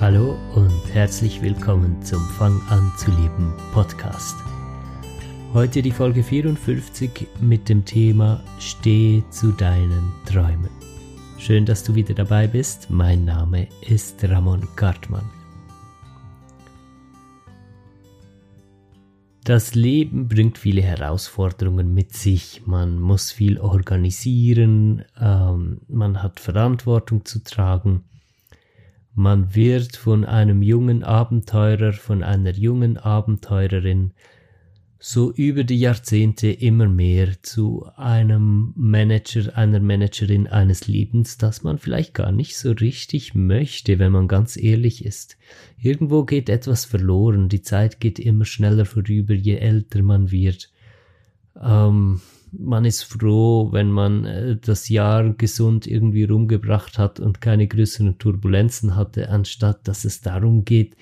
Hallo und herzlich willkommen zum Fang an zu leben Podcast. Heute die Folge 54 mit dem Thema Steh zu deinen Träumen. Schön, dass du wieder dabei bist. Mein Name ist Ramon Gartmann. Das Leben bringt viele Herausforderungen mit sich. Man muss viel organisieren, ähm, man hat Verantwortung zu tragen man wird von einem jungen Abenteurer, von einer jungen Abenteurerin so über die Jahrzehnte immer mehr zu einem Manager, einer Managerin eines Lebens, das man vielleicht gar nicht so richtig möchte, wenn man ganz ehrlich ist. Irgendwo geht etwas verloren, die Zeit geht immer schneller vorüber, je älter man wird. Ähm, man ist froh, wenn man äh, das Jahr gesund irgendwie rumgebracht hat und keine größeren Turbulenzen hatte, anstatt dass es darum geht,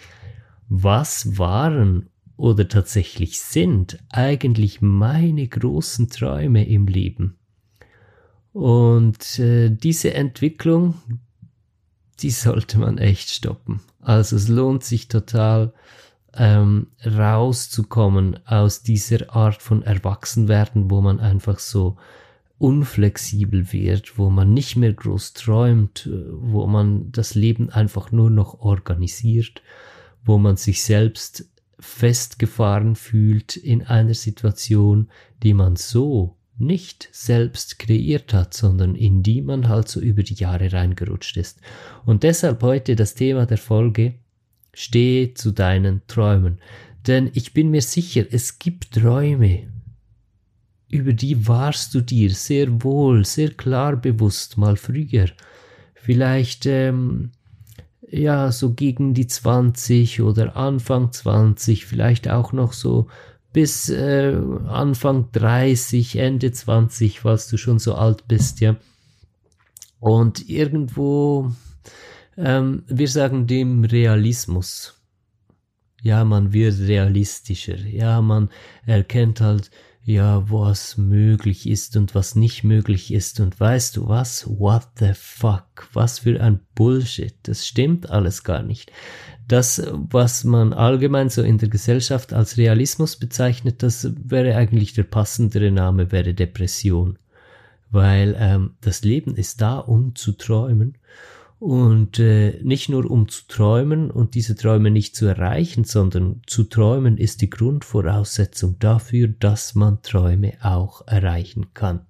was waren oder tatsächlich sind eigentlich meine großen Träume im Leben. Und äh, diese Entwicklung, die sollte man echt stoppen. Also es lohnt sich total, ähm, rauszukommen aus dieser Art von Erwachsenwerden, wo man einfach so unflexibel wird, wo man nicht mehr groß träumt, wo man das Leben einfach nur noch organisiert, wo man sich selbst festgefahren fühlt in einer Situation, die man so nicht selbst kreiert hat, sondern in die man halt so über die Jahre reingerutscht ist. Und deshalb heute das Thema der Folge, Steh zu deinen Träumen. Denn ich bin mir sicher, es gibt Träume, über die warst du dir sehr wohl, sehr klar bewusst mal früher. Vielleicht, ähm, ja, so gegen die 20 oder Anfang 20, vielleicht auch noch so bis äh, Anfang 30, Ende 20, falls du schon so alt bist, ja. Und irgendwo ähm, wir sagen dem Realismus. Ja, man wird realistischer. Ja, man erkennt halt, ja, was möglich ist und was nicht möglich ist. Und weißt du was? What the fuck? Was für ein Bullshit. Das stimmt alles gar nicht. Das, was man allgemein so in der Gesellschaft als Realismus bezeichnet, das wäre eigentlich der passendere Name, wäre Depression. Weil ähm, das Leben ist da, um zu träumen. Und äh, nicht nur um zu träumen und diese Träume nicht zu erreichen, sondern zu träumen ist die Grundvoraussetzung dafür, dass man Träume auch erreichen kann.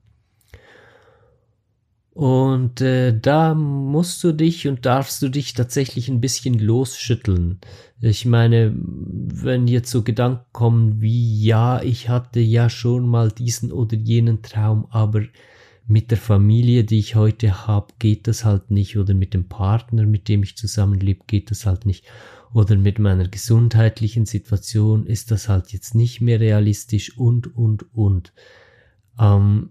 Und äh, da musst du dich und darfst du dich tatsächlich ein bisschen losschütteln. Ich meine, wenn jetzt so Gedanken kommen wie, ja, ich hatte ja schon mal diesen oder jenen Traum, aber mit der Familie, die ich heute habe, geht das halt nicht oder mit dem Partner, mit dem ich zusammenlebe, geht das halt nicht oder mit meiner gesundheitlichen Situation ist das halt jetzt nicht mehr realistisch und und und. Ähm,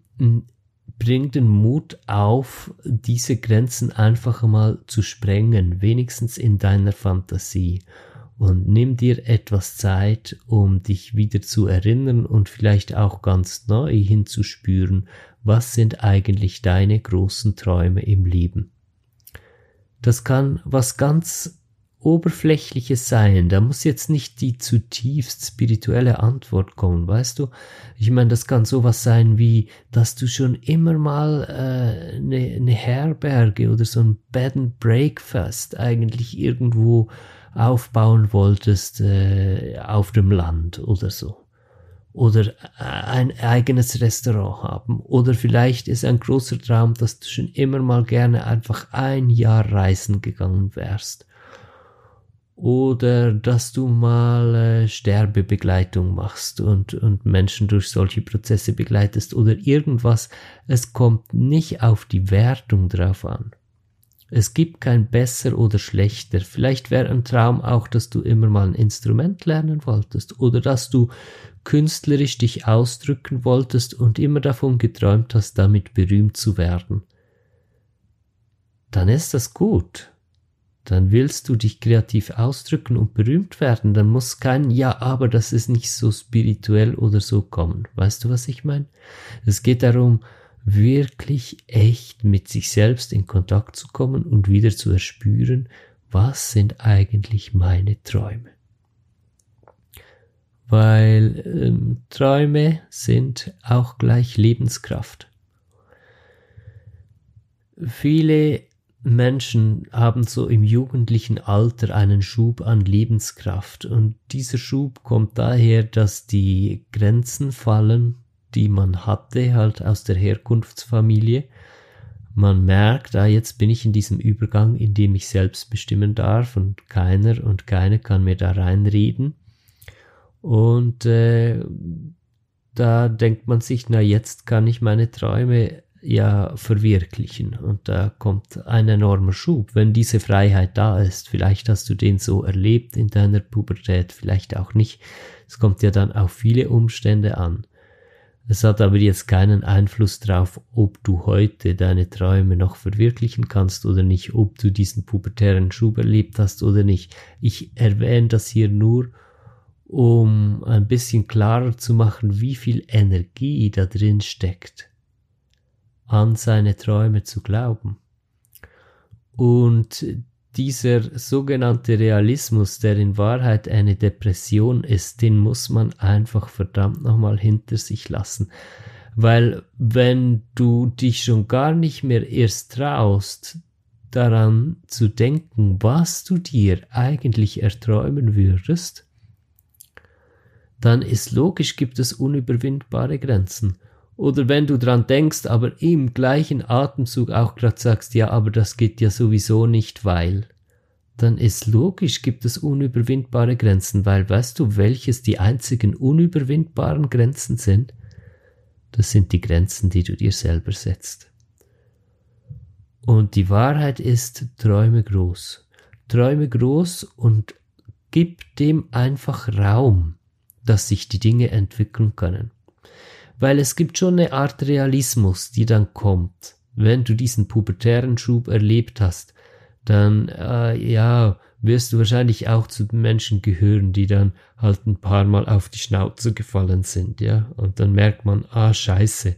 bring den Mut auf, diese Grenzen einfach mal zu sprengen, wenigstens in deiner Fantasie. Und nimm dir etwas Zeit, um dich wieder zu erinnern und vielleicht auch ganz neu hinzuspüren, was sind eigentlich deine großen Träume im Leben. Das kann was ganz Oberflächliches sein, da muss jetzt nicht die zutiefst spirituelle Antwort kommen, weißt du? Ich meine, das kann sowas sein wie, dass du schon immer mal äh, eine, ne Herberge oder so ein Bed and Breakfast eigentlich irgendwo aufbauen wolltest äh, auf dem Land oder so oder ein eigenes Restaurant haben. Oder vielleicht ist ein großer Traum, dass du schon immer mal gerne einfach ein Jahr reisen gegangen wärst. Oder dass du mal äh, Sterbebegleitung machst und, und Menschen durch solche Prozesse begleitest oder irgendwas. Es kommt nicht auf die Wertung drauf an. Es gibt kein besser oder schlechter. Vielleicht wäre ein Traum auch, dass du immer mal ein Instrument lernen wolltest oder dass du künstlerisch dich ausdrücken wolltest und immer davon geträumt hast, damit berühmt zu werden. Dann ist das gut. Dann willst du dich kreativ ausdrücken und berühmt werden. Dann muss kein Ja, aber das ist nicht so spirituell oder so kommen. Weißt du, was ich meine? Es geht darum, wirklich echt mit sich selbst in Kontakt zu kommen und wieder zu erspüren, was sind eigentlich meine Träume. Weil ähm, Träume sind auch gleich Lebenskraft. Viele Menschen haben so im jugendlichen Alter einen Schub an Lebenskraft und dieser Schub kommt daher, dass die Grenzen fallen, die man hatte, halt aus der Herkunftsfamilie. Man merkt, ah, jetzt bin ich in diesem Übergang, in dem ich selbst bestimmen darf und keiner und keine kann mir da reinreden. Und äh, da denkt man sich, na jetzt kann ich meine Träume ja verwirklichen. Und da kommt ein enormer Schub, wenn diese Freiheit da ist. Vielleicht hast du den so erlebt in deiner Pubertät, vielleicht auch nicht. Es kommt ja dann auf viele Umstände an. Es hat aber jetzt keinen Einfluss darauf, ob du heute deine Träume noch verwirklichen kannst oder nicht, ob du diesen pubertären Schub erlebt hast oder nicht. Ich erwähne das hier nur, um ein bisschen klarer zu machen, wie viel Energie da drin steckt, an seine Träume zu glauben. Und dieser sogenannte Realismus, der in Wahrheit eine Depression ist, den muss man einfach verdammt nochmal hinter sich lassen. Weil wenn du dich schon gar nicht mehr erst traust, daran zu denken, was du dir eigentlich erträumen würdest, dann ist logisch, gibt es unüberwindbare Grenzen. Oder wenn du dran denkst, aber im gleichen Atemzug auch gerade sagst, ja, aber das geht ja sowieso nicht, weil, dann ist logisch, gibt es unüberwindbare Grenzen, weil weißt du, welches die einzigen unüberwindbaren Grenzen sind? Das sind die Grenzen, die du dir selber setzt. Und die Wahrheit ist, träume groß. Träume groß und gib dem einfach Raum, dass sich die Dinge entwickeln können weil es gibt schon eine Art Realismus, die dann kommt. Wenn du diesen pubertären Schub erlebt hast, dann äh, ja, wirst du wahrscheinlich auch zu den Menschen gehören, die dann halt ein paar Mal auf die Schnauze gefallen sind, ja. Und dann merkt man, ah, scheiße,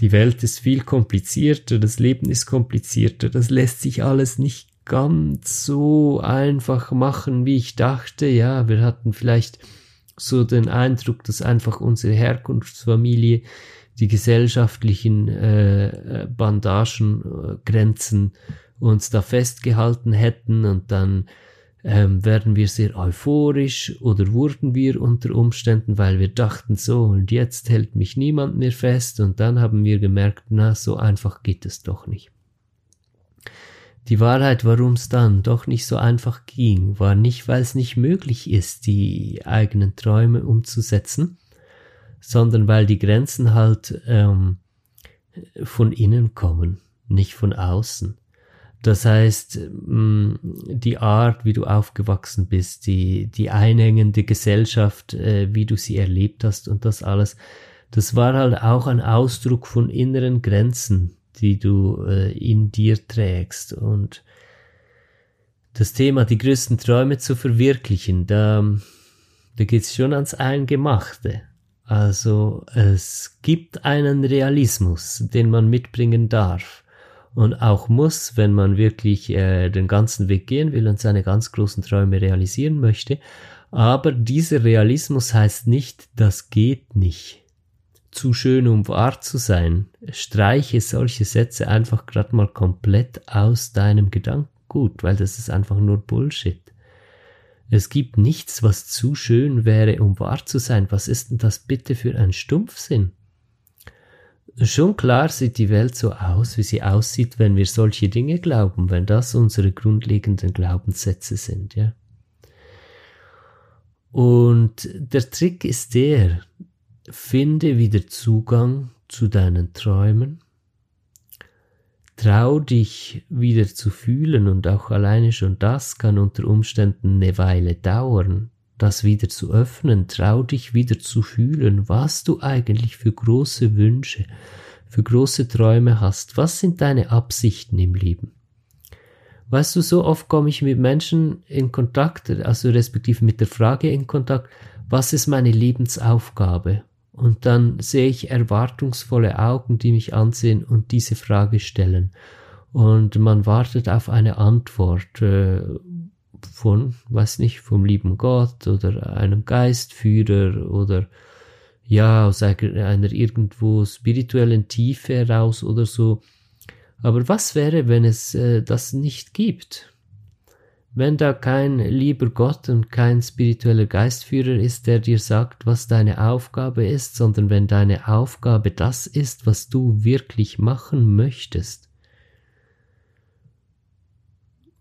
die Welt ist viel komplizierter, das Leben ist komplizierter, das lässt sich alles nicht ganz so einfach machen, wie ich dachte, ja. Wir hatten vielleicht so den Eindruck, dass einfach unsere Herkunftsfamilie die gesellschaftlichen äh, Bandagen, äh, Grenzen uns da festgehalten hätten und dann ähm, werden wir sehr euphorisch oder wurden wir unter Umständen, weil wir dachten so und jetzt hält mich niemand mehr fest und dann haben wir gemerkt, na so einfach geht es doch nicht. Die Wahrheit, warum es dann doch nicht so einfach ging, war nicht, weil es nicht möglich ist, die eigenen Träume umzusetzen, sondern weil die Grenzen halt ähm, von innen kommen, nicht von außen. Das heißt, mm, die Art, wie du aufgewachsen bist, die, die einhängende Gesellschaft, äh, wie du sie erlebt hast und das alles, das war halt auch ein Ausdruck von inneren Grenzen, die du äh, in dir trägst. Und das Thema, die größten Träume zu verwirklichen, da, da geht's schon ans Eingemachte. Also es gibt einen Realismus, den man mitbringen darf und auch muss, wenn man wirklich äh, den ganzen Weg gehen will und seine ganz großen Träume realisieren möchte. Aber dieser Realismus heißt nicht, das geht nicht zu schön, um wahr zu sein. Streiche solche Sätze einfach gerade mal komplett aus deinem Gedankengut, weil das ist einfach nur Bullshit. Es gibt nichts, was zu schön wäre, um wahr zu sein. Was ist denn das bitte für ein Stumpfsinn? Schon klar sieht die Welt so aus, wie sie aussieht, wenn wir solche Dinge glauben, wenn das unsere grundlegenden Glaubenssätze sind, ja. Und der Trick ist der, Finde wieder Zugang zu deinen Träumen. Trau dich wieder zu fühlen und auch alleine schon das kann unter Umständen eine Weile dauern, das wieder zu öffnen, trau dich wieder zu fühlen, was du eigentlich für große Wünsche, für große Träume hast, was sind deine Absichten im Leben. Weißt du, so oft komme ich mit Menschen in Kontakt, also respektive mit der Frage in Kontakt, was ist meine Lebensaufgabe? Und dann sehe ich erwartungsvolle Augen, die mich ansehen und diese Frage stellen. Und man wartet auf eine Antwort äh, von, weiß nicht, vom lieben Gott oder einem Geistführer oder ja, aus einer, irgendwo spirituellen Tiefe heraus oder so. Aber was wäre, wenn es äh, das nicht gibt? Wenn da kein lieber Gott und kein spiritueller Geistführer ist, der dir sagt, was deine Aufgabe ist, sondern wenn deine Aufgabe das ist, was du wirklich machen möchtest.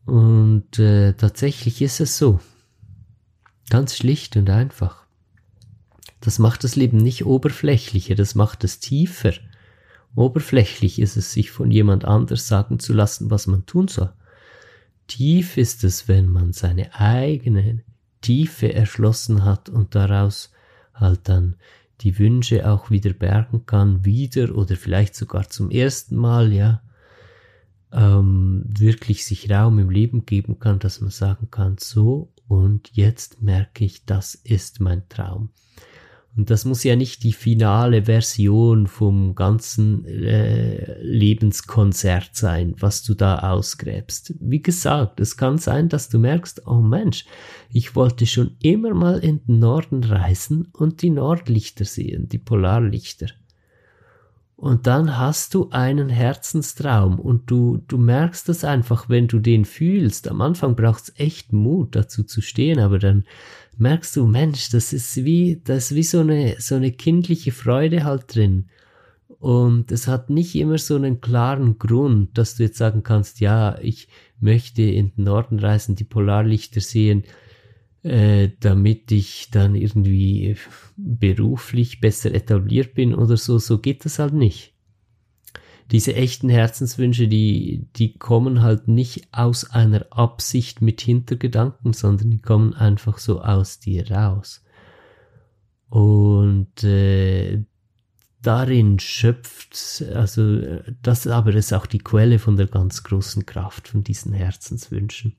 Und äh, tatsächlich ist es so. Ganz schlicht und einfach. Das macht das Leben nicht oberflächlicher, das macht es tiefer. Oberflächlich ist es, sich von jemand anders sagen zu lassen, was man tun soll. Tief ist es, wenn man seine eigene Tiefe erschlossen hat und daraus halt dann die Wünsche auch wieder bergen kann, wieder oder vielleicht sogar zum ersten Mal, ja, ähm, wirklich sich Raum im Leben geben kann, dass man sagen kann, so und jetzt merke ich, das ist mein Traum. Und das muss ja nicht die finale Version vom ganzen äh, Lebenskonzert sein, was du da ausgräbst. Wie gesagt, es kann sein, dass du merkst, oh Mensch, ich wollte schon immer mal in den Norden reisen und die Nordlichter sehen, die Polarlichter. Und dann hast du einen Herzenstraum und du, du merkst das einfach, wenn du den fühlst. Am Anfang braucht's echt Mut, dazu zu stehen, aber dann merkst du, Mensch, das ist wie, das ist wie so eine, so eine kindliche Freude halt drin. Und es hat nicht immer so einen klaren Grund, dass du jetzt sagen kannst, ja, ich möchte in den Norden reisen, die Polarlichter sehen, äh, damit ich dann irgendwie beruflich besser etabliert bin oder so. So geht das halt nicht diese echten Herzenswünsche, die, die kommen halt nicht aus einer Absicht mit Hintergedanken, sondern die kommen einfach so aus dir raus. Und äh, darin schöpft, also das aber ist auch die Quelle von der ganz großen Kraft von diesen Herzenswünschen.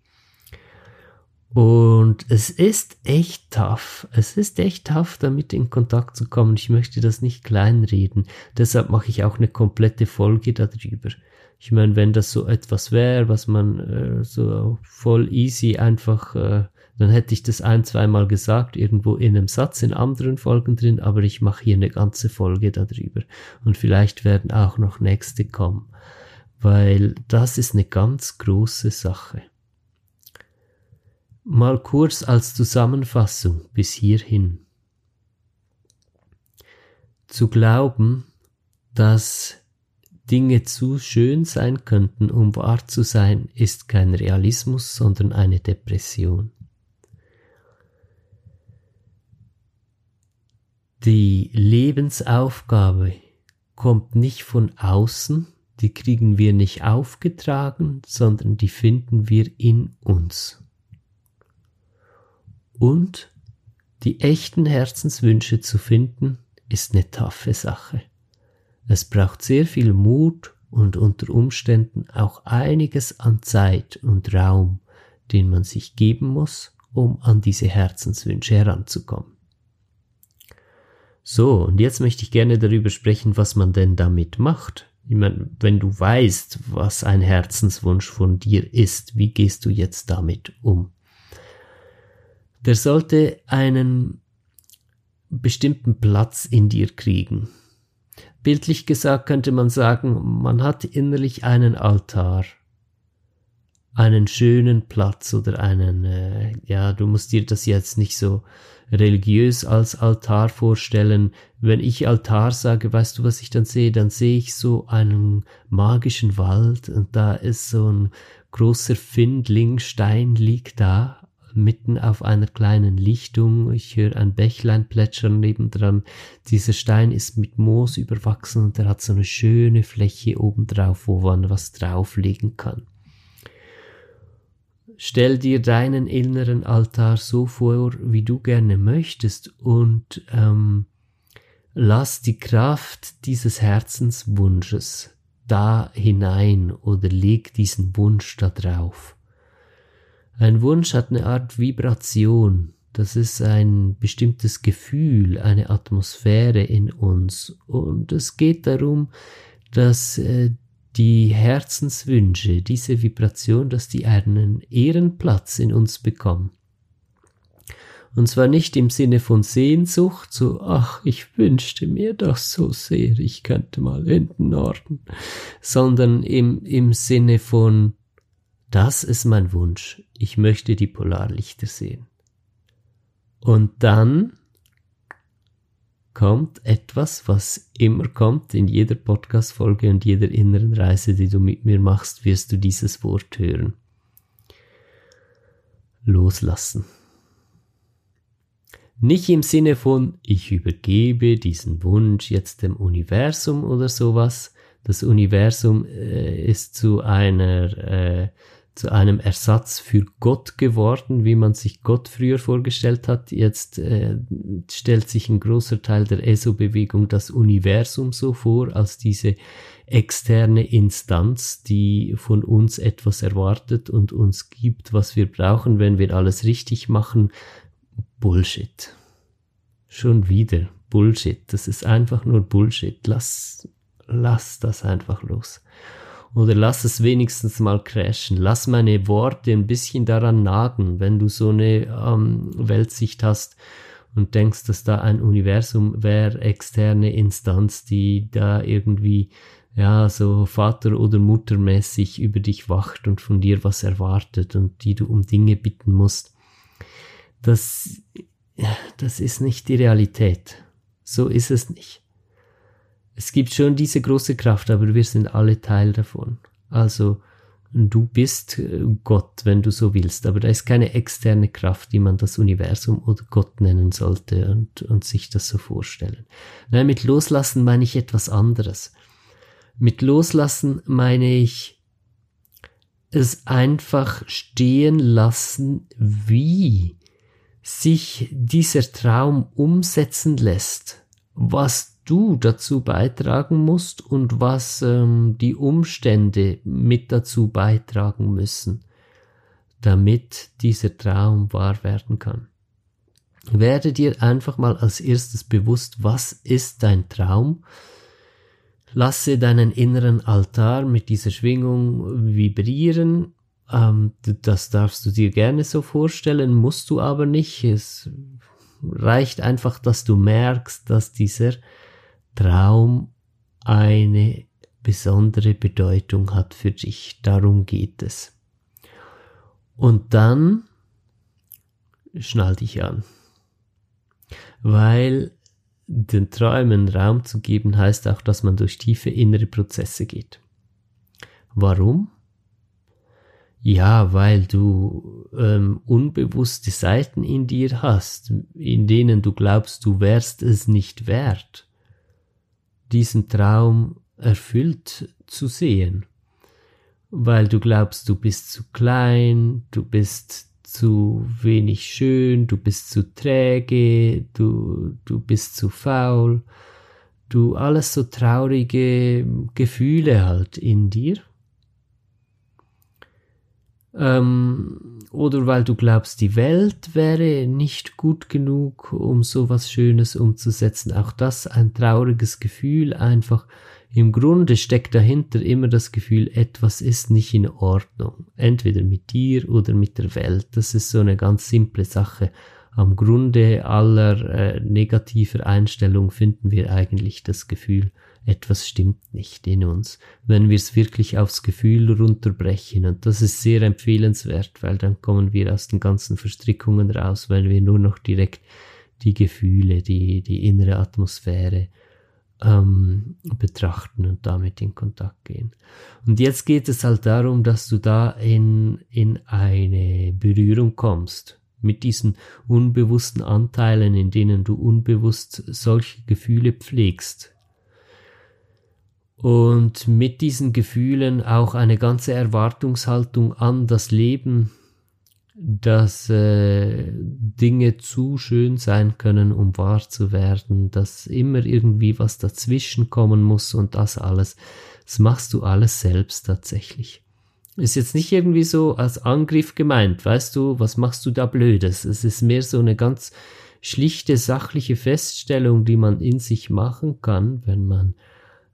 Und es ist echt tough. Es ist echt tough, damit in Kontakt zu kommen. Ich möchte das nicht kleinreden. Deshalb mache ich auch eine komplette Folge darüber. Ich meine, wenn das so etwas wäre, was man äh, so voll easy einfach, äh, dann hätte ich das ein, zweimal gesagt, irgendwo in einem Satz, in anderen Folgen drin, aber ich mache hier eine ganze Folge darüber. Und vielleicht werden auch noch nächste kommen. Weil das ist eine ganz große Sache. Mal kurz als Zusammenfassung bis hierhin. Zu glauben, dass Dinge zu schön sein könnten, um wahr zu sein, ist kein Realismus, sondern eine Depression. Die Lebensaufgabe kommt nicht von außen, die kriegen wir nicht aufgetragen, sondern die finden wir in uns und die echten Herzenswünsche zu finden, ist eine taffe Sache. Es braucht sehr viel Mut und unter Umständen auch einiges an Zeit und Raum, den man sich geben muss, um an diese Herzenswünsche heranzukommen. So, und jetzt möchte ich gerne darüber sprechen, was man denn damit macht. Ich meine, wenn du weißt, was ein Herzenswunsch von dir ist, wie gehst du jetzt damit um? Der sollte einen bestimmten Platz in dir kriegen. Bildlich gesagt könnte man sagen, man hat innerlich einen Altar, einen schönen Platz oder einen, äh, ja, du musst dir das jetzt nicht so religiös als Altar vorstellen. Wenn ich Altar sage, weißt du, was ich dann sehe? Dann sehe ich so einen magischen Wald und da ist so ein großer Findling, Stein liegt da mitten auf einer kleinen Lichtung. Ich höre ein Bächlein plätschern nebendran. Dieser Stein ist mit Moos überwachsen und er hat so eine schöne Fläche obendrauf, wo man was drauflegen kann. Stell dir deinen inneren Altar so vor, wie du gerne möchtest und ähm, lass die Kraft dieses Herzenswunsches da hinein oder leg diesen Wunsch da drauf. Ein Wunsch hat eine Art Vibration, das ist ein bestimmtes Gefühl, eine Atmosphäre in uns und es geht darum, dass äh, die Herzenswünsche, diese Vibration, dass die einen Ehrenplatz in uns bekommen. Und zwar nicht im Sinne von Sehnsucht, so, ach, ich wünschte mir das so sehr, ich könnte mal in den Norden, sondern im, im Sinne von, das ist mein Wunsch, ich möchte die Polarlichter sehen. Und dann kommt etwas, was immer kommt in jeder Podcast-Folge und jeder inneren Reise, die du mit mir machst, wirst du dieses Wort hören. Loslassen. Nicht im Sinne von, ich übergebe diesen Wunsch jetzt dem Universum oder sowas. Das Universum äh, ist zu einer, äh, zu einem Ersatz für Gott geworden, wie man sich Gott früher vorgestellt hat. Jetzt äh, stellt sich ein großer Teil der ESO-Bewegung das Universum so vor, als diese externe Instanz, die von uns etwas erwartet und uns gibt, was wir brauchen, wenn wir alles richtig machen, Bullshit. Schon wieder Bullshit. Das ist einfach nur Bullshit. Lass, lass das einfach los. Oder lass es wenigstens mal crashen. Lass meine Worte ein bisschen daran nagen, wenn du so eine ähm, Weltsicht hast und denkst, dass da ein Universum wäre, externe Instanz, die da irgendwie ja, so Vater- oder Muttermäßig über dich wacht und von dir was erwartet und die du um Dinge bitten musst das, das ist nicht die Realität. So ist es nicht. Es gibt schon diese große Kraft, aber wir sind alle Teil davon. Also, du bist äh, Gott, wenn du so willst, aber da ist keine externe Kraft, die man das Universum oder Gott nennen sollte und, und sich das so vorstellen. Nein, mit Loslassen meine ich etwas anderes. Mit Loslassen meine ich es einfach stehen lassen, wie sich dieser Traum umsetzen lässt, was du dazu beitragen musst und was ähm, die Umstände mit dazu beitragen müssen, damit dieser Traum wahr werden kann. Werde dir einfach mal als erstes bewusst, was ist dein Traum? Lasse deinen inneren Altar mit dieser Schwingung vibrieren ähm, das darfst du dir gerne so vorstellen, musst du aber nicht. Es reicht einfach, dass du merkst, dass dieser Traum eine besondere Bedeutung hat für dich. Darum geht es. Und dann schnall dich an. Weil den Träumen Raum zu geben heißt auch, dass man durch tiefe innere Prozesse geht. Warum? Ja, weil du ähm, unbewusste Seiten in dir hast, in denen du glaubst, du wärst es nicht wert, diesen Traum erfüllt zu sehen. Weil du glaubst, du bist zu klein, du bist zu wenig schön, du bist zu träge, du, du bist zu faul, du alles so traurige Gefühle halt in dir ähm, oder weil du glaubst, die Welt wäre nicht gut genug, um so was Schönes umzusetzen. Auch das ein trauriges Gefühl einfach. Im Grunde steckt dahinter immer das Gefühl, etwas ist nicht in Ordnung. Entweder mit dir oder mit der Welt. Das ist so eine ganz simple Sache. Am Grunde aller äh, negativer Einstellung finden wir eigentlich das Gefühl, etwas stimmt nicht in uns, wenn wir es wirklich aufs Gefühl runterbrechen. Und das ist sehr empfehlenswert, weil dann kommen wir aus den ganzen Verstrickungen raus, weil wir nur noch direkt die Gefühle, die, die innere Atmosphäre ähm, betrachten und damit in Kontakt gehen. Und jetzt geht es halt darum, dass du da in, in eine Berührung kommst mit diesen unbewussten Anteilen, in denen du unbewusst solche Gefühle pflegst. Und mit diesen Gefühlen auch eine ganze Erwartungshaltung an das Leben, dass äh, Dinge zu schön sein können, um wahr zu werden, dass immer irgendwie was dazwischen kommen muss und das alles, das machst du alles selbst tatsächlich. Ist jetzt nicht irgendwie so als Angriff gemeint, weißt du, was machst du da Blödes? Es ist mehr so eine ganz schlichte, sachliche Feststellung, die man in sich machen kann, wenn man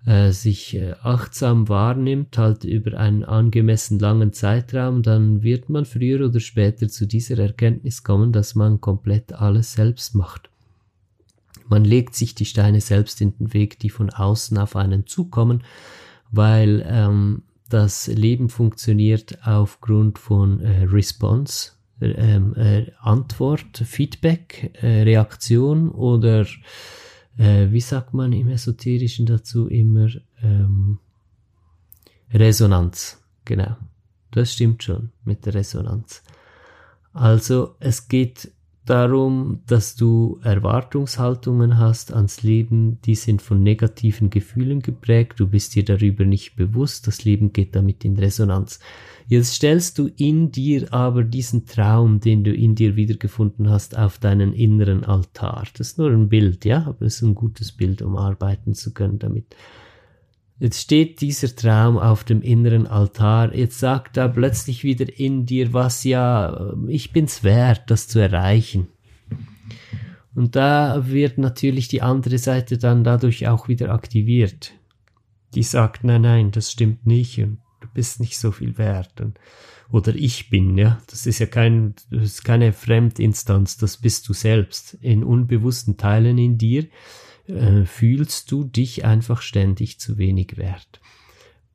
äh, sich äh, achtsam wahrnimmt, halt über einen angemessen langen Zeitraum, dann wird man früher oder später zu dieser Erkenntnis kommen, dass man komplett alles selbst macht. Man legt sich die Steine selbst in den Weg, die von außen auf einen zukommen, weil ähm, das Leben funktioniert aufgrund von äh, Response, ähm, äh, Antwort, Feedback, äh, Reaktion oder äh, wie sagt man im Esoterischen dazu immer, ähm, Resonanz. Genau. Das stimmt schon mit der Resonanz. Also es geht darum, dass du Erwartungshaltungen hast ans Leben, die sind von negativen Gefühlen geprägt, du bist dir darüber nicht bewusst, das Leben geht damit in Resonanz. Jetzt stellst du in dir aber diesen Traum, den du in dir wiedergefunden hast, auf deinen inneren Altar. Das ist nur ein Bild, ja, aber es ist ein gutes Bild, um arbeiten zu können damit. Jetzt steht dieser Traum auf dem inneren Altar. Jetzt sagt da plötzlich wieder in dir was, ja, ich bin's wert, das zu erreichen. Und da wird natürlich die andere Seite dann dadurch auch wieder aktiviert. Die sagt, nein, nein, das stimmt nicht und du bist nicht so viel wert. Und, oder ich bin, ja. Das ist ja kein, das ist keine Fremdinstanz, das bist du selbst. In unbewussten Teilen in dir äh, fühlst du dich einfach ständig zu wenig wert.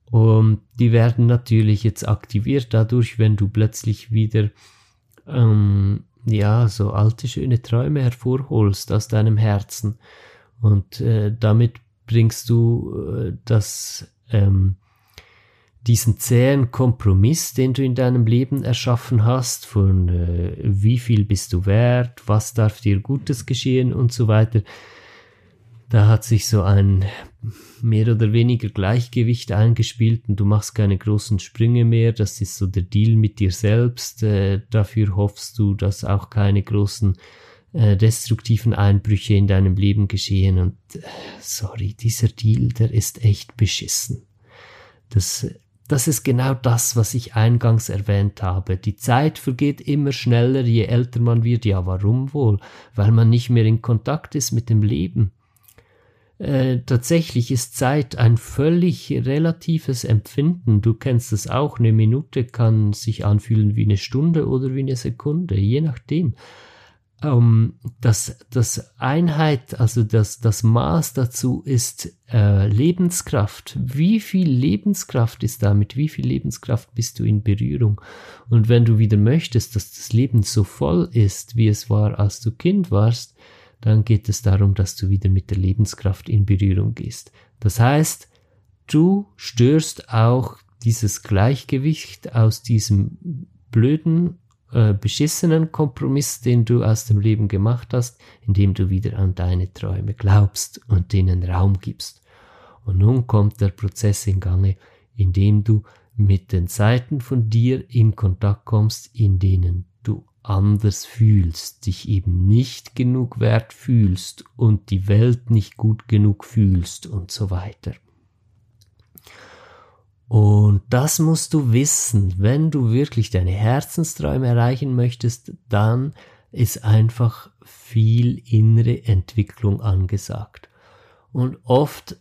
Und die werden natürlich jetzt aktiviert dadurch, wenn du plötzlich wieder ähm, ja so alte schöne Träume hervorholst aus deinem Herzen und äh, damit bringst du äh, das ähm, diesen zähen Kompromiss, den du in deinem Leben erschaffen hast, von äh, wie viel bist du wert, was darf dir Gutes geschehen und so weiter, da hat sich so ein mehr oder weniger Gleichgewicht eingespielt und du machst keine großen Sprünge mehr. Das ist so der Deal mit dir selbst. Äh, dafür hoffst du, dass auch keine großen äh, destruktiven Einbrüche in deinem Leben geschehen. Und äh, sorry, dieser Deal, der ist echt beschissen. Das, das ist genau das, was ich eingangs erwähnt habe. Die Zeit vergeht immer schneller, je älter man wird. Ja, warum wohl? Weil man nicht mehr in Kontakt ist mit dem Leben. Äh, tatsächlich ist Zeit ein völlig relatives Empfinden. Du kennst es auch. Eine Minute kann sich anfühlen wie eine Stunde oder wie eine Sekunde, je nachdem. Ähm, das, das Einheit, also das, das Maß dazu ist äh, Lebenskraft. Wie viel Lebenskraft ist damit? Wie viel Lebenskraft bist du in Berührung? Und wenn du wieder möchtest, dass das Leben so voll ist, wie es war, als du Kind warst, dann geht es darum, dass du wieder mit der Lebenskraft in Berührung gehst. Das heißt, du störst auch dieses Gleichgewicht aus diesem blöden, äh, beschissenen Kompromiss, den du aus dem Leben gemacht hast, indem du wieder an deine Träume glaubst und denen Raum gibst. Und nun kommt der Prozess in Gange, indem du mit den Seiten von dir in Kontakt kommst, in denen du anders fühlst, dich eben nicht genug wert fühlst und die Welt nicht gut genug fühlst und so weiter. Und das musst du wissen, wenn du wirklich deine Herzensträume erreichen möchtest, dann ist einfach viel innere Entwicklung angesagt. Und oft,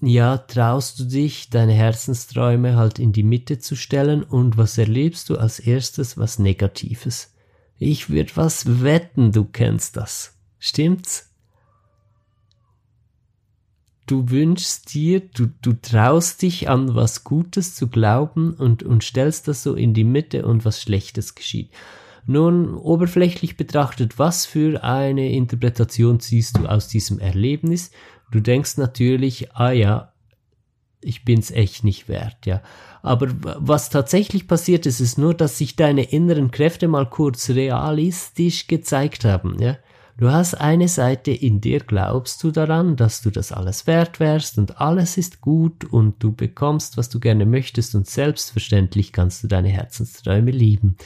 ja, traust du dich, deine Herzensträume halt in die Mitte zu stellen und was erlebst du als erstes? Was Negatives. Ich würde was wetten, du kennst das. Stimmt's? Du wünschst dir, du, du traust dich an was Gutes zu glauben und, und stellst das so in die Mitte und was Schlechtes geschieht. Nun, oberflächlich betrachtet, was für eine Interpretation ziehst du aus diesem Erlebnis? Du denkst natürlich, ah ja, ich bin's echt nicht wert, ja. Aber was tatsächlich passiert ist, ist nur, dass sich deine inneren Kräfte mal kurz realistisch gezeigt haben, ja. Du hast eine Seite, in der glaubst du daran, dass du das alles wert wärst und alles ist gut und du bekommst, was du gerne möchtest und selbstverständlich kannst du deine Herzensträume lieben.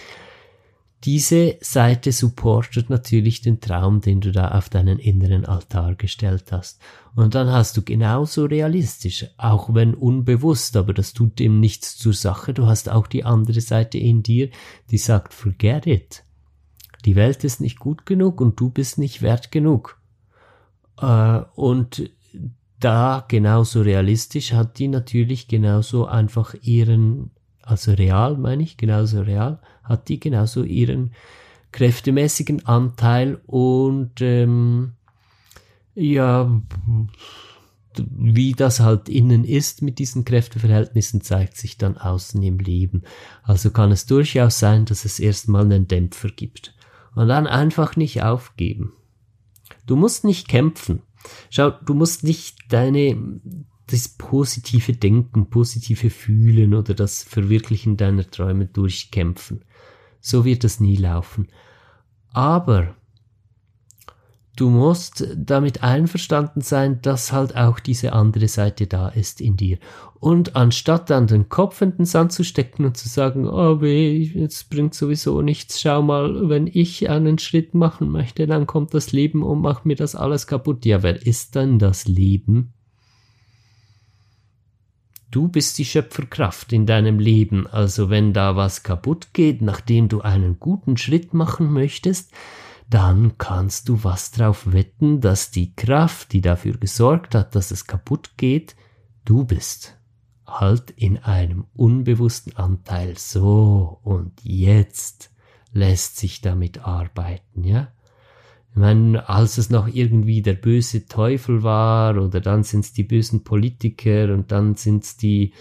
Diese Seite supportet natürlich den Traum, den du da auf deinen inneren Altar gestellt hast. Und dann hast du genauso realistisch, auch wenn unbewusst, aber das tut dem nichts zur Sache. Du hast auch die andere Seite in dir, die sagt, forget it. Die Welt ist nicht gut genug und du bist nicht wert genug. Äh, und da genauso realistisch hat die natürlich genauso einfach ihren also real meine ich, genauso real, hat die genauso ihren kräftemäßigen Anteil und ähm, ja, wie das halt innen ist mit diesen Kräfteverhältnissen, zeigt sich dann außen im Leben. Also kann es durchaus sein, dass es erstmal einen Dämpfer gibt. Und dann einfach nicht aufgeben. Du musst nicht kämpfen. Schau, du musst nicht deine, das positive Denken, positive Fühlen oder das Verwirklichen deiner Träume durchkämpfen. So wird das nie laufen. Aber du musst damit einverstanden sein, dass halt auch diese andere Seite da ist in dir. Und anstatt dann den Kopf in den Sand zu stecken und zu sagen, oh weh, jetzt bringt sowieso nichts, schau mal, wenn ich einen Schritt machen möchte, dann kommt das Leben und macht mir das alles kaputt. Ja, wer ist denn das Leben? Du bist die Schöpferkraft in deinem Leben, also wenn da was kaputt geht, nachdem du einen guten Schritt machen möchtest, dann kannst du was drauf wetten, dass die Kraft, die dafür gesorgt hat, dass es kaputt geht, du bist. Halt in einem unbewussten Anteil so und jetzt lässt sich damit arbeiten, ja? Ich meine, als es noch irgendwie der böse Teufel war, oder dann sind es die bösen Politiker und dann sind es die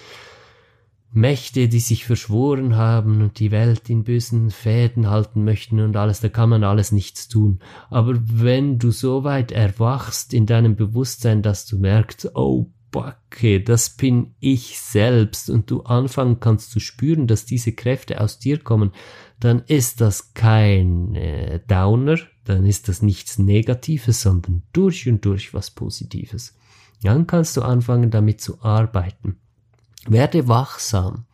Mächte, die sich verschworen haben und die Welt in bösen Fäden halten möchten und alles, da kann man alles nichts tun. Aber wenn du so weit erwachst in deinem Bewusstsein, dass du merkst, oh Backe, das bin ich selbst und du anfangen kannst zu spüren, dass diese Kräfte aus dir kommen, dann ist das kein äh, Downer, dann ist das nichts Negatives, sondern durch und durch was Positives. Dann kannst du anfangen damit zu arbeiten. Werde wachsam.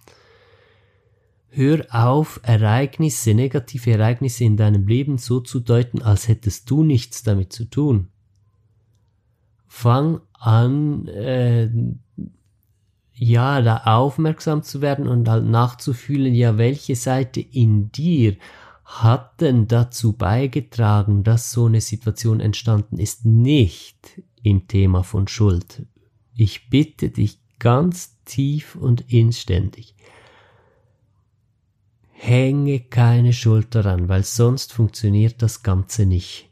Hör auf, Ereignisse, negative Ereignisse in deinem Leben so zu deuten, als hättest du nichts damit zu tun. Fang an, äh, ja, da aufmerksam zu werden und halt nachzufühlen, ja, welche Seite in dir hat denn dazu beigetragen, dass so eine Situation entstanden ist, nicht im Thema von Schuld. Ich bitte dich ganz tief und inständig. Hänge keine Schuld daran, weil sonst funktioniert das Ganze nicht.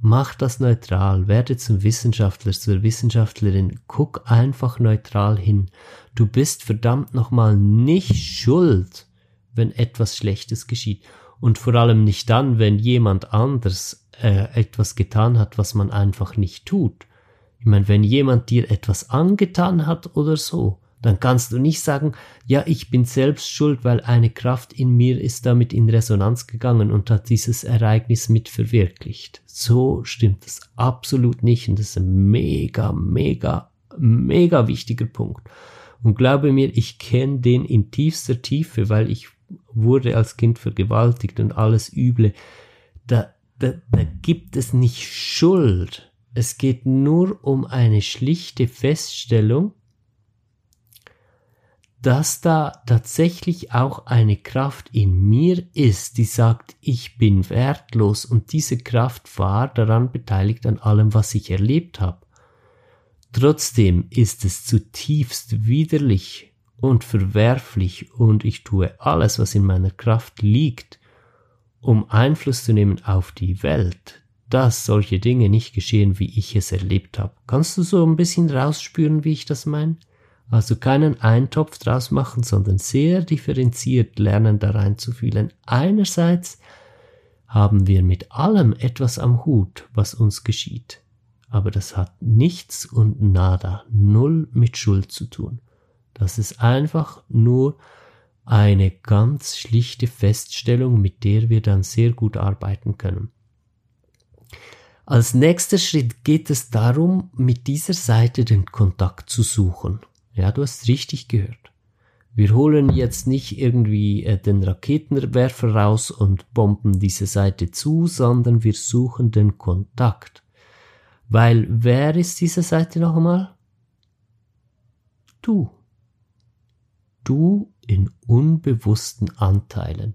Mach das neutral, werde zum Wissenschaftler, zur Wissenschaftlerin, guck einfach neutral hin. Du bist verdammt nochmal nicht schuld, wenn etwas Schlechtes geschieht. Und vor allem nicht dann, wenn jemand anders äh, etwas getan hat, was man einfach nicht tut. Ich meine, wenn jemand dir etwas angetan hat oder so, dann kannst du nicht sagen, ja, ich bin selbst schuld, weil eine Kraft in mir ist damit in Resonanz gegangen und hat dieses Ereignis mit verwirklicht. So stimmt es absolut nicht und das ist ein mega, mega, mega wichtiger Punkt. Und glaube mir, ich kenne den in tiefster Tiefe, weil ich wurde als Kind vergewaltigt und alles Üble. Da, da, da gibt es nicht Schuld. Es geht nur um eine schlichte Feststellung, dass da tatsächlich auch eine Kraft in mir ist, die sagt, ich bin wertlos und diese Kraft war daran beteiligt an allem, was ich erlebt habe. Trotzdem ist es zutiefst widerlich und verwerflich und ich tue alles, was in meiner Kraft liegt, um Einfluss zu nehmen auf die Welt, dass solche Dinge nicht geschehen, wie ich es erlebt habe. Kannst du so ein bisschen rausspüren, wie ich das meine? Also keinen Eintopf draus machen, sondern sehr differenziert lernen da reinzufühlen. Einerseits haben wir mit allem etwas am Hut, was uns geschieht. Aber das hat nichts und nada, null mit Schuld zu tun. Das ist einfach nur eine ganz schlichte Feststellung, mit der wir dann sehr gut arbeiten können. Als nächster Schritt geht es darum, mit dieser Seite den Kontakt zu suchen. Ja, du hast richtig gehört. Wir holen jetzt nicht irgendwie äh, den Raketenwerfer raus und bomben diese Seite zu, sondern wir suchen den Kontakt. Weil wer ist diese Seite noch einmal? Du. Du in unbewussten Anteilen.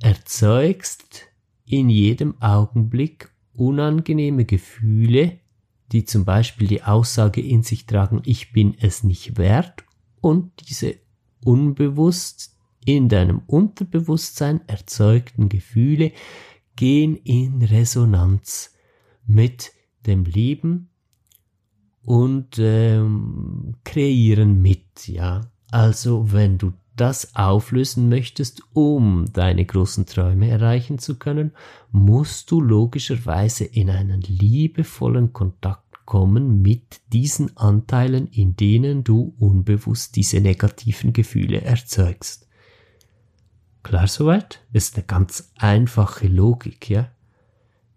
Erzeugst in jedem Augenblick unangenehme Gefühle, die zum Beispiel die Aussage in sich tragen, ich bin es nicht wert und diese unbewusst in deinem Unterbewusstsein erzeugten Gefühle gehen in Resonanz mit dem Leben und ähm, kreieren mit, ja. Also wenn du das auflösen möchtest, um deine großen Träume erreichen zu können, musst du logischerweise in einen liebevollen Kontakt kommen mit diesen Anteilen, in denen du unbewusst diese negativen Gefühle erzeugst. Klar soweit? Ist eine ganz einfache Logik, ja,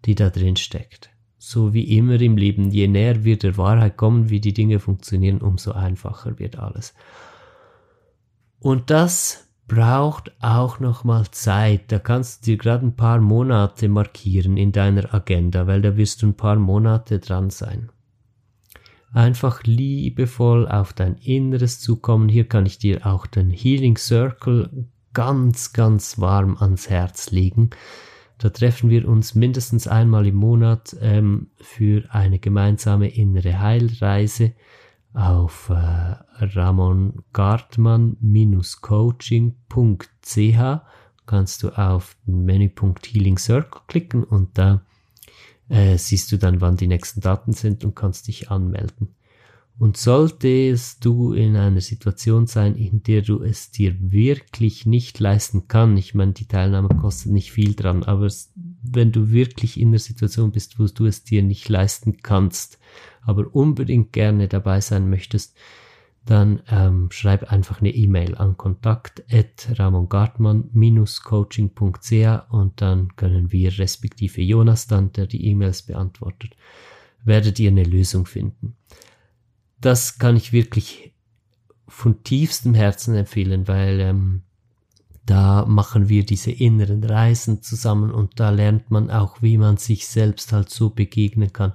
die da drin steckt. So wie immer im Leben, je näher wir der Wahrheit kommen, wie die Dinge funktionieren, umso einfacher wird alles. Und das braucht auch noch mal Zeit. Da kannst du dir gerade ein paar Monate markieren in deiner Agenda, weil da wirst du ein paar Monate dran sein einfach liebevoll auf dein Inneres zukommen. Hier kann ich dir auch den Healing Circle ganz, ganz warm ans Herz legen. Da treffen wir uns mindestens einmal im Monat ähm, für eine gemeinsame innere Heilreise auf äh, ramongartmann-coaching.ch kannst du auf den Menüpunkt Healing Circle klicken und da äh, siehst du dann, wann die nächsten Daten sind und kannst dich anmelden. Und solltest du in einer Situation sein, in der du es dir wirklich nicht leisten kann, ich meine, die Teilnahme kostet nicht viel dran, aber wenn du wirklich in der Situation bist, wo du es dir nicht leisten kannst, aber unbedingt gerne dabei sein möchtest, dann ähm, schreib einfach eine E-Mail an kontakt.ramongartmann-coaching.ch und dann können wir respektive Jonas dann, der die E-Mails beantwortet, werdet ihr eine Lösung finden. Das kann ich wirklich von tiefstem Herzen empfehlen, weil ähm, da machen wir diese inneren Reisen zusammen und da lernt man auch, wie man sich selbst halt so begegnen kann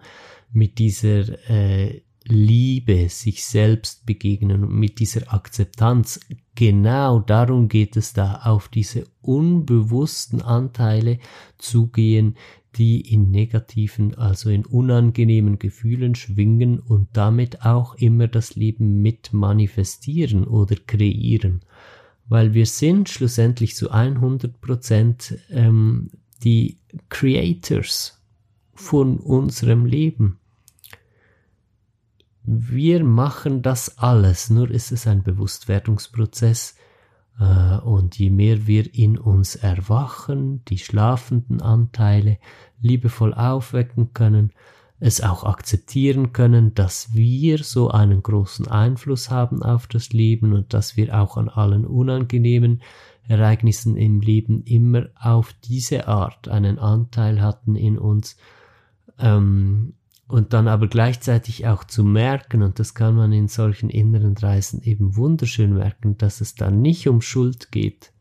mit dieser äh, Liebe sich selbst begegnen und mit dieser Akzeptanz. Genau darum geht es da, auf diese unbewussten Anteile zu gehen, die in negativen, also in unangenehmen Gefühlen schwingen und damit auch immer das Leben mit manifestieren oder kreieren. Weil wir sind schlussendlich zu 100 Prozent ähm, die Creators von unserem Leben. Wir machen das alles, nur ist es ein Bewusstwerdungsprozess. Äh, und je mehr wir in uns erwachen, die schlafenden Anteile liebevoll aufwecken können, es auch akzeptieren können, dass wir so einen großen Einfluss haben auf das Leben und dass wir auch an allen unangenehmen Ereignissen im Leben immer auf diese Art einen Anteil hatten in uns, ähm, und dann aber gleichzeitig auch zu merken, und das kann man in solchen inneren Reisen eben wunderschön merken, dass es da nicht um Schuld geht,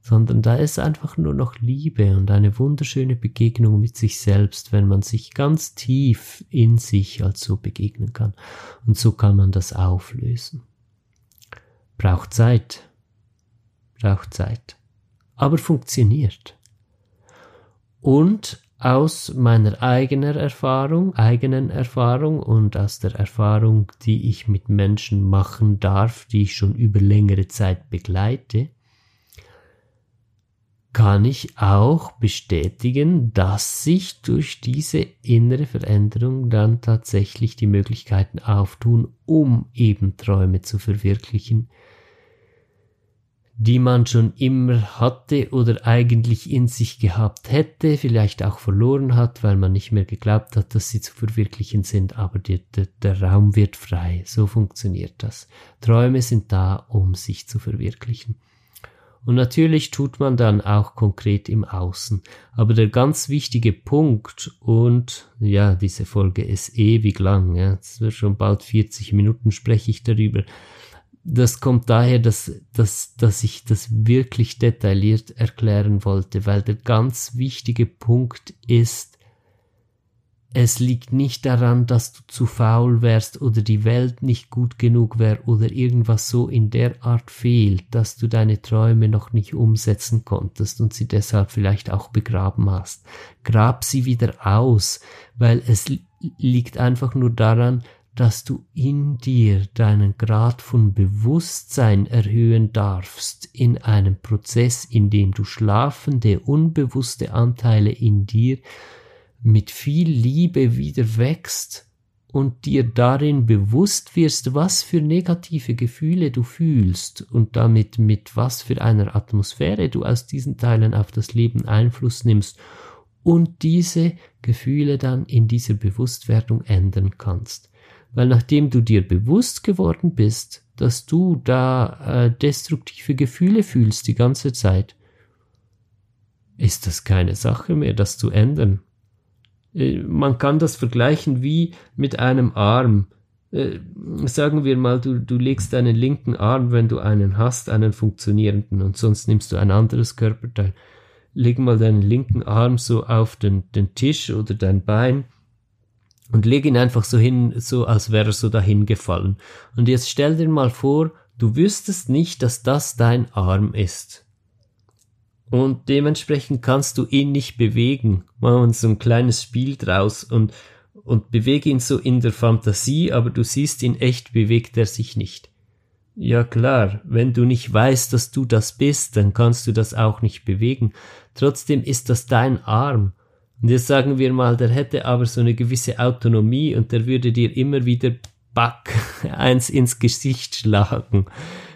sondern da ist einfach nur noch Liebe und eine wunderschöne Begegnung mit sich selbst, wenn man sich ganz tief in sich als so begegnen kann. Und so kann man das auflösen. Braucht Zeit. Braucht Zeit. Aber funktioniert. Und aus meiner eigenen Erfahrung, eigenen Erfahrung und aus der Erfahrung, die ich mit Menschen machen darf, die ich schon über längere Zeit begleite, kann ich auch bestätigen, dass sich durch diese innere Veränderung dann tatsächlich die Möglichkeiten auftun, um eben Träume zu verwirklichen, die man schon immer hatte oder eigentlich in sich gehabt hätte, vielleicht auch verloren hat, weil man nicht mehr geglaubt hat, dass sie zu verwirklichen sind, aber die, der, der Raum wird frei. So funktioniert das. Träume sind da, um sich zu verwirklichen. Und natürlich tut man dann auch konkret im Außen. Aber der ganz wichtige Punkt und ja, diese Folge ist ewig lang, ja, es wird schon bald 40 Minuten spreche ich darüber das kommt daher, dass, dass, dass ich das wirklich detailliert erklären wollte, weil der ganz wichtige Punkt ist, es liegt nicht daran, dass du zu faul wärst oder die Welt nicht gut genug wäre oder irgendwas so in der Art fehlt, dass du deine Träume noch nicht umsetzen konntest und sie deshalb vielleicht auch begraben hast. Grab sie wieder aus, weil es liegt einfach nur daran, dass du in dir deinen Grad von Bewusstsein erhöhen darfst in einem Prozess, in dem du schlafende, unbewusste Anteile in dir mit viel Liebe wieder wächst und dir darin bewusst wirst, was für negative Gefühle du fühlst und damit mit was für einer Atmosphäre du aus diesen Teilen auf das Leben Einfluss nimmst und diese Gefühle dann in dieser Bewusstwerdung ändern kannst weil nachdem du dir bewusst geworden bist, dass du da äh, destruktive Gefühle fühlst die ganze Zeit, ist das keine Sache mehr, das zu ändern. Äh, man kann das vergleichen wie mit einem Arm. Äh, sagen wir mal, du, du legst deinen linken Arm, wenn du einen hast, einen funktionierenden, und sonst nimmst du ein anderes Körperteil. Leg mal deinen linken Arm so auf den, den Tisch oder dein Bein und leg ihn einfach so hin, so als wäre er so dahin gefallen. Und jetzt stell dir mal vor, du wüsstest nicht, dass das dein Arm ist. Und dementsprechend kannst du ihn nicht bewegen. Machen wir so ein kleines Spiel draus und, und bewege ihn so in der Fantasie, aber du siehst ihn echt bewegt er sich nicht. Ja klar, wenn du nicht weißt, dass du das bist, dann kannst du das auch nicht bewegen. Trotzdem ist das dein Arm und jetzt sagen wir mal, der hätte aber so eine gewisse Autonomie und der würde dir immer wieder Back eins ins Gesicht schlagen.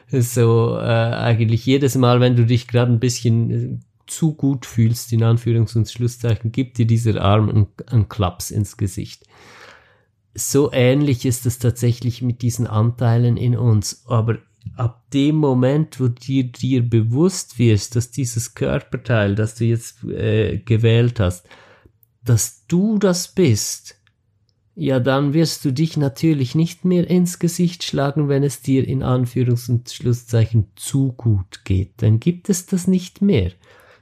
So äh, eigentlich jedes Mal, wenn du dich gerade ein bisschen äh, zu gut fühlst, in Anführungs- und Schlusszeichen, gibt dir dieser Arm einen, einen Klaps ins Gesicht. So ähnlich ist es tatsächlich mit diesen Anteilen in uns, aber ab dem Moment, wo dir dir bewusst wirst, dass dieses Körperteil, das du jetzt äh, gewählt hast, dass du das bist, ja dann wirst du dich natürlich nicht mehr ins Gesicht schlagen, wenn es dir in Anführungs- und Schlusszeichen zu gut geht. Dann gibt es das nicht mehr.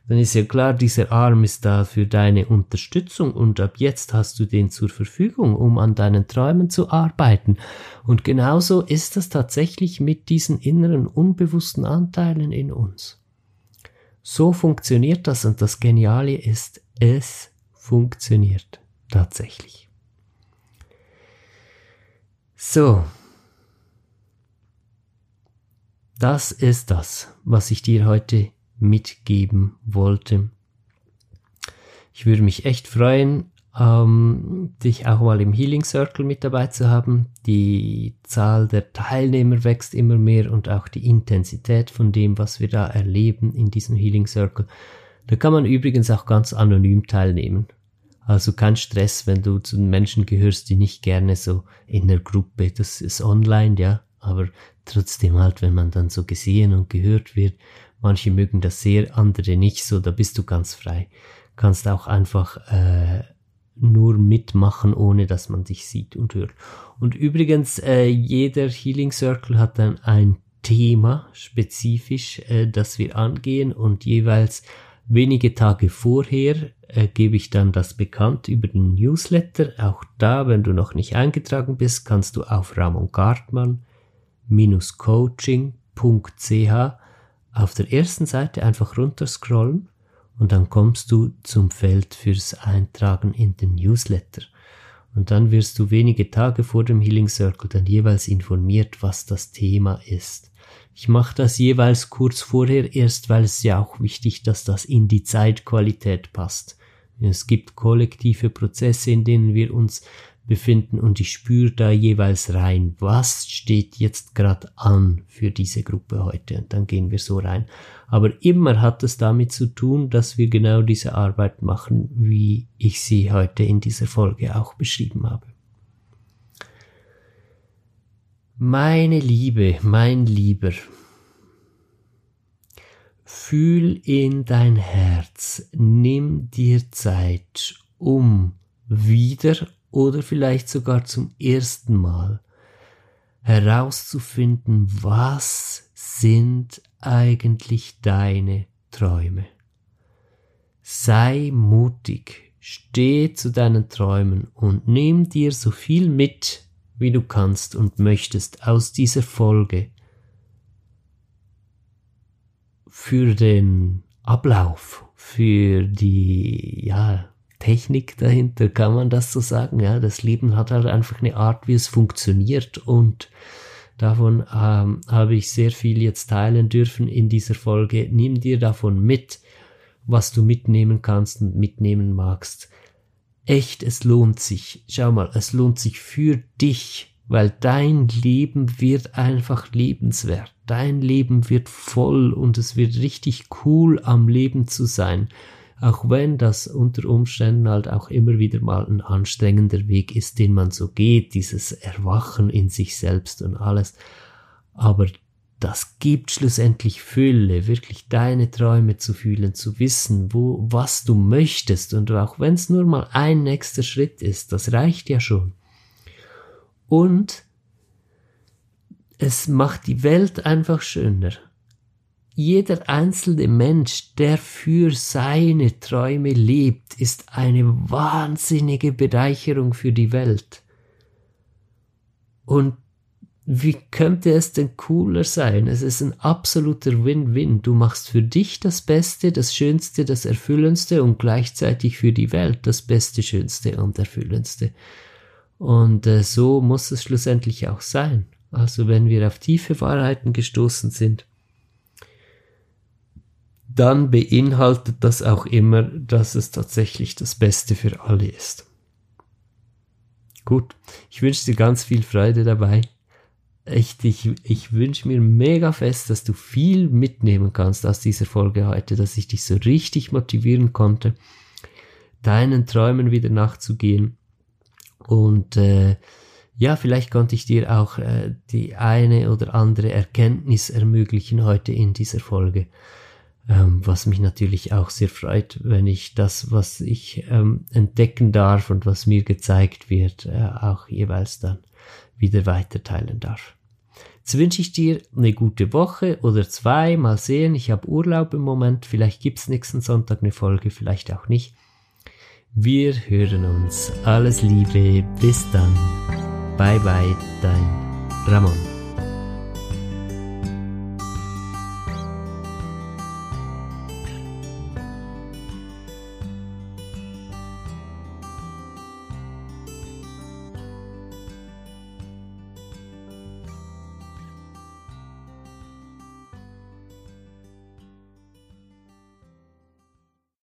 Dann ist ja klar, dieser Arm ist da für deine Unterstützung und ab jetzt hast du den zur Verfügung, um an deinen Träumen zu arbeiten. Und genauso ist das tatsächlich mit diesen inneren unbewussten Anteilen in uns. So funktioniert das und das Geniale ist, es funktioniert tatsächlich. So, das ist das, was ich dir heute mitgeben wollte. Ich würde mich echt freuen, ähm, dich auch mal im Healing Circle mit dabei zu haben. Die Zahl der Teilnehmer wächst immer mehr und auch die Intensität von dem, was wir da erleben in diesem Healing Circle. Da kann man übrigens auch ganz anonym teilnehmen. Also kein Stress, wenn du zu den Menschen gehörst, die nicht gerne so in der Gruppe, das ist online, ja, aber trotzdem halt, wenn man dann so gesehen und gehört wird, manche mögen das sehr, andere nicht so, da bist du ganz frei. Kannst auch einfach äh, nur mitmachen, ohne dass man dich sieht und hört. Und übrigens, äh, jeder Healing Circle hat dann ein Thema spezifisch, äh, das wir angehen und jeweils Wenige Tage vorher äh, gebe ich dann das bekannt über den Newsletter. Auch da, wenn du noch nicht eingetragen bist, kannst du auf ramongartmann-coaching.ch auf der ersten Seite einfach runterscrollen und dann kommst du zum Feld fürs Eintragen in den Newsletter. Und dann wirst du wenige Tage vor dem Healing Circle dann jeweils informiert, was das Thema ist. Ich mache das jeweils kurz vorher erst, weil es ja auch wichtig, dass das in die Zeitqualität passt. Es gibt kollektive Prozesse, in denen wir uns befinden und ich spüre da jeweils rein, was steht jetzt gerade an für diese Gruppe heute und dann gehen wir so rein. Aber immer hat es damit zu tun, dass wir genau diese Arbeit machen, wie ich sie heute in dieser Folge auch beschrieben habe. Meine Liebe, mein Lieber, fühl in dein Herz, nimm dir Zeit, um wieder oder vielleicht sogar zum ersten Mal herauszufinden, was sind eigentlich deine Träume. Sei mutig, steh zu deinen Träumen und nimm dir so viel mit, wie du kannst und möchtest aus dieser Folge für den Ablauf, für die, ja, Technik dahinter, kann man das so sagen? Ja, das Leben hat halt einfach eine Art, wie es funktioniert und davon ähm, habe ich sehr viel jetzt teilen dürfen in dieser Folge. Nimm dir davon mit, was du mitnehmen kannst und mitnehmen magst. Echt, es lohnt sich. Schau mal, es lohnt sich für dich, weil dein Leben wird einfach lebenswert. Dein Leben wird voll und es wird richtig cool am Leben zu sein auch wenn das unter Umständen halt auch immer wieder mal ein anstrengender Weg ist, den man so geht, dieses Erwachen in sich selbst und alles. Aber das gibt schlussendlich Fülle, wirklich deine Träume zu fühlen, zu wissen, wo, was du möchtest und auch wenn es nur mal ein nächster Schritt ist, das reicht ja schon. Und es macht die Welt einfach schöner jeder einzelne Mensch, der für seine Träume lebt, ist eine wahnsinnige Bereicherung für die Welt. Und wie könnte es denn cooler sein? Es ist ein absoluter Win-Win. Du machst für dich das Beste, das Schönste, das Erfüllendste und gleichzeitig für die Welt das Beste, Schönste und Erfüllendste. Und äh, so muss es schlussendlich auch sein. Also wenn wir auf tiefe Wahrheiten gestoßen sind, dann beinhaltet das auch immer, dass es tatsächlich das Beste für alle ist. Gut, ich wünsche dir ganz viel Freude dabei. Echt, ich, ich wünsche mir mega fest, dass du viel mitnehmen kannst aus dieser Folge heute, dass ich dich so richtig motivieren konnte, deinen Träumen wieder nachzugehen. Und äh, ja, vielleicht konnte ich dir auch äh, die eine oder andere Erkenntnis ermöglichen heute in dieser Folge. Ähm, was mich natürlich auch sehr freut, wenn ich das, was ich ähm, entdecken darf und was mir gezeigt wird, äh, auch jeweils dann wieder weiterteilen darf. Jetzt wünsche ich dir eine gute Woche oder zwei. Mal sehen. Ich habe Urlaub im Moment. Vielleicht gibt's nächsten Sonntag eine Folge, vielleicht auch nicht. Wir hören uns. Alles Liebe. Bis dann. Bye bye, dein Ramon.